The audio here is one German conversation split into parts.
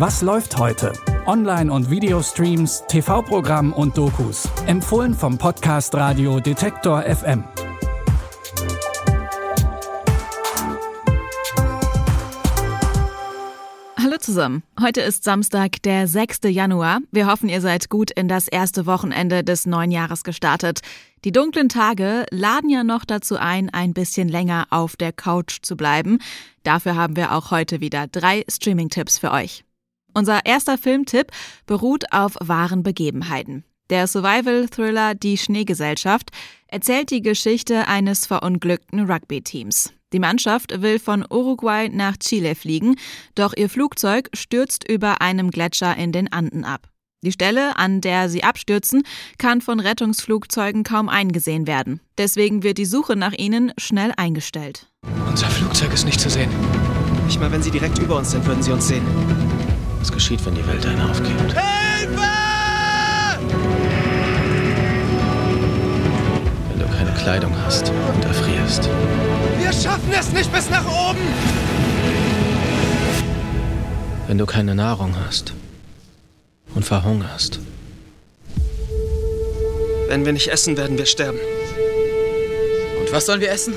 Was läuft heute? Online- und Videostreams, TV-Programm und Dokus. Empfohlen vom Podcast Radio Detektor FM. Hallo zusammen. Heute ist Samstag, der 6. Januar. Wir hoffen, ihr seid gut in das erste Wochenende des neuen Jahres gestartet. Die dunklen Tage laden ja noch dazu ein, ein bisschen länger auf der Couch zu bleiben. Dafür haben wir auch heute wieder drei Streaming-Tipps für euch. Unser erster Filmtipp beruht auf wahren Begebenheiten. Der Survival-Thriller Die Schneegesellschaft erzählt die Geschichte eines verunglückten Rugby-Teams. Die Mannschaft will von Uruguay nach Chile fliegen, doch ihr Flugzeug stürzt über einem Gletscher in den Anden ab. Die Stelle, an der sie abstürzen, kann von Rettungsflugzeugen kaum eingesehen werden. Deswegen wird die Suche nach ihnen schnell eingestellt. Unser Flugzeug ist nicht zu sehen. Nicht mal, wenn sie direkt über uns sind, würden sie uns sehen. Was geschieht, wenn die Welt einen aufgibt? Hilfe! Wenn du keine Kleidung hast und erfrierst. Wir schaffen es nicht bis nach oben! Wenn du keine Nahrung hast und verhungerst. Wenn wir nicht essen, werden wir sterben. Und was sollen wir essen?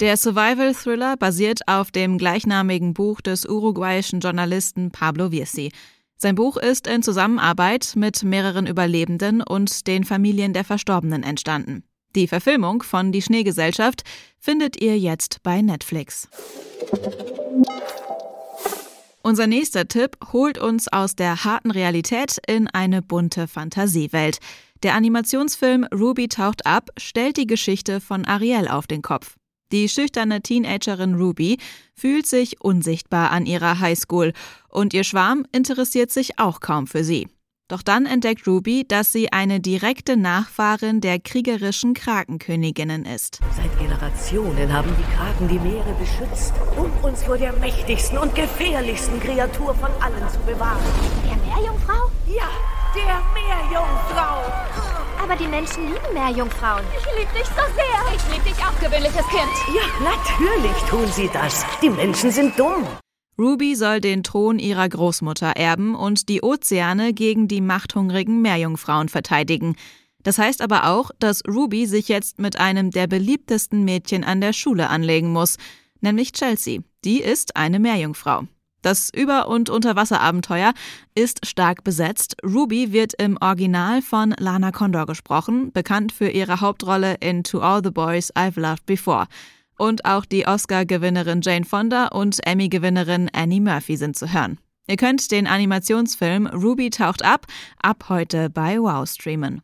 Der Survival-Thriller basiert auf dem gleichnamigen Buch des uruguayischen Journalisten Pablo Virsi. Sein Buch ist in Zusammenarbeit mit mehreren Überlebenden und den Familien der Verstorbenen entstanden. Die Verfilmung von Die Schneegesellschaft findet ihr jetzt bei Netflix. Unser nächster Tipp holt uns aus der harten Realität in eine bunte Fantasiewelt. Der Animationsfilm Ruby taucht ab stellt die Geschichte von Ariel auf den Kopf. Die schüchterne Teenagerin Ruby fühlt sich unsichtbar an ihrer Highschool und ihr Schwarm interessiert sich auch kaum für sie. Doch dann entdeckt Ruby, dass sie eine direkte Nachfahrin der kriegerischen Krakenköniginnen ist. Seit Generationen haben die Kraken die Meere beschützt, um uns vor der mächtigsten und gefährlichsten Kreatur von allen zu bewahren. Der Meerjungfrau? Ja, der Meerjungfrau. Aber die Menschen lieben Meerjungfrauen. Ich liebe dich so sehr. Ich liebe dich auch, gewöhnliches Kind. Ja, natürlich tun sie das. Die Menschen sind dumm. Ruby soll den Thron ihrer Großmutter erben und die Ozeane gegen die machthungrigen Meerjungfrauen verteidigen. Das heißt aber auch, dass Ruby sich jetzt mit einem der beliebtesten Mädchen an der Schule anlegen muss, nämlich Chelsea. Die ist eine Meerjungfrau. Das Über- und Unterwasserabenteuer ist stark besetzt. Ruby wird im Original von Lana Condor gesprochen, bekannt für ihre Hauptrolle in To All the Boys I've Loved Before. Und auch die Oscar-Gewinnerin Jane Fonda und Emmy-Gewinnerin Annie Murphy sind zu hören. Ihr könnt den Animationsfilm Ruby taucht ab ab heute bei Wow streamen.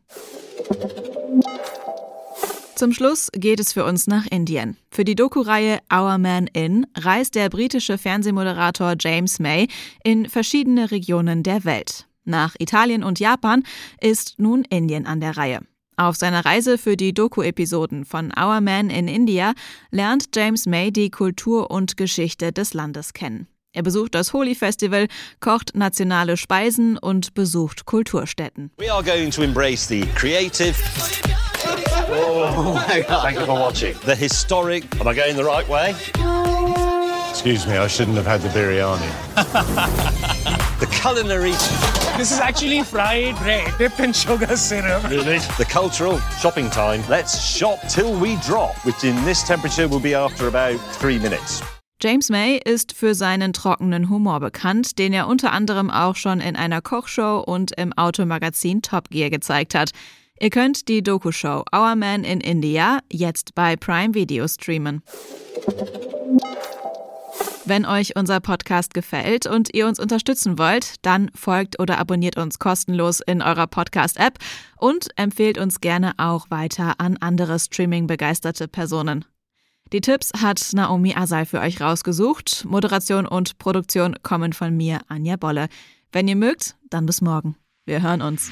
Zum Schluss geht es für uns nach Indien. Für die Doku-Reihe Our Man In reist der britische Fernsehmoderator James May in verschiedene Regionen der Welt. Nach Italien und Japan ist nun Indien an der Reihe. Auf seiner Reise für die Doku-Episoden von Our Man in India lernt James May die Kultur und Geschichte des Landes kennen. Er besucht das Holi Festival, kocht nationale Speisen und besucht Kulturstätten. We are going to embrace the creative. Oh my God. Thank you for watching. The historic. Am I going the right way? Excuse me, I shouldn't have had the biryani. The culinary. This is actually fried bread dipped in sugar syrup. Really? The cultural shopping time. Let's shop till we drop, which in this temperature will be after about three minutes. James May ist für seinen trockenen Humor bekannt, den er unter anderem auch schon in einer Kochshow und im Automagazin Top Gear gezeigt hat. Ihr könnt die Doku-Show Our Man in India jetzt bei Prime Video streamen. Wenn euch unser Podcast gefällt und ihr uns unterstützen wollt, dann folgt oder abonniert uns kostenlos in eurer Podcast-App und empfehlt uns gerne auch weiter an andere Streaming-begeisterte Personen. Die Tipps hat Naomi Asal für euch rausgesucht. Moderation und Produktion kommen von mir, Anja Bolle. Wenn ihr mögt, dann bis morgen. Wir hören uns.